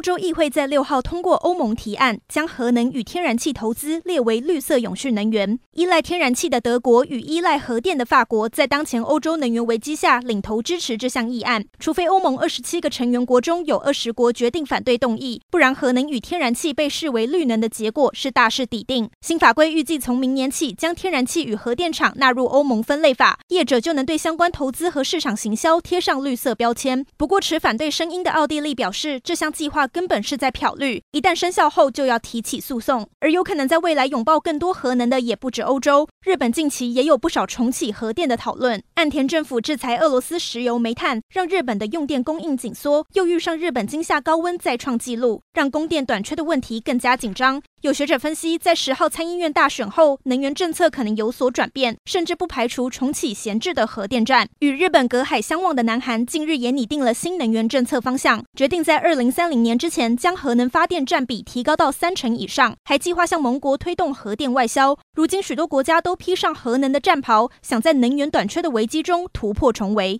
欧洲议会在六号通过欧盟提案，将核能与天然气投资列为绿色永续能源。依赖天然气的德国与依赖核电的法国，在当前欧洲能源危机下，领头支持这项议案。除非欧盟二十七个成员国中有二十国决定反对动议，不然核能与天然气被视为绿能的结果是大势已定。新法规预计从明年起，将天然气与核电厂纳入欧盟分类法，业者就能对相关投资和市场行销贴上绿色标签。不过，持反对声音的奥地利表示，这项计划。根本是在漂绿，一旦生效后就要提起诉讼。而有可能在未来拥抱更多核能的也不止欧洲，日本近期也有不少重启核电的讨论。岸田政府制裁俄罗斯石油煤炭，让日本的用电供应紧缩，又遇上日本今夏高温再创纪录，让供电短缺的问题更加紧张。有学者分析，在十号参议院大选后，能源政策可能有所转变，甚至不排除重启闲置的核电站。与日本隔海相望的南韩近日也拟定了新能源政策方向，决定在二零三零年之前将核能发电占比提高到三成以上，还计划向盟国推动核电外销。如今许多国家都披上核能的战袍，想在能源短缺的危机中突破重围。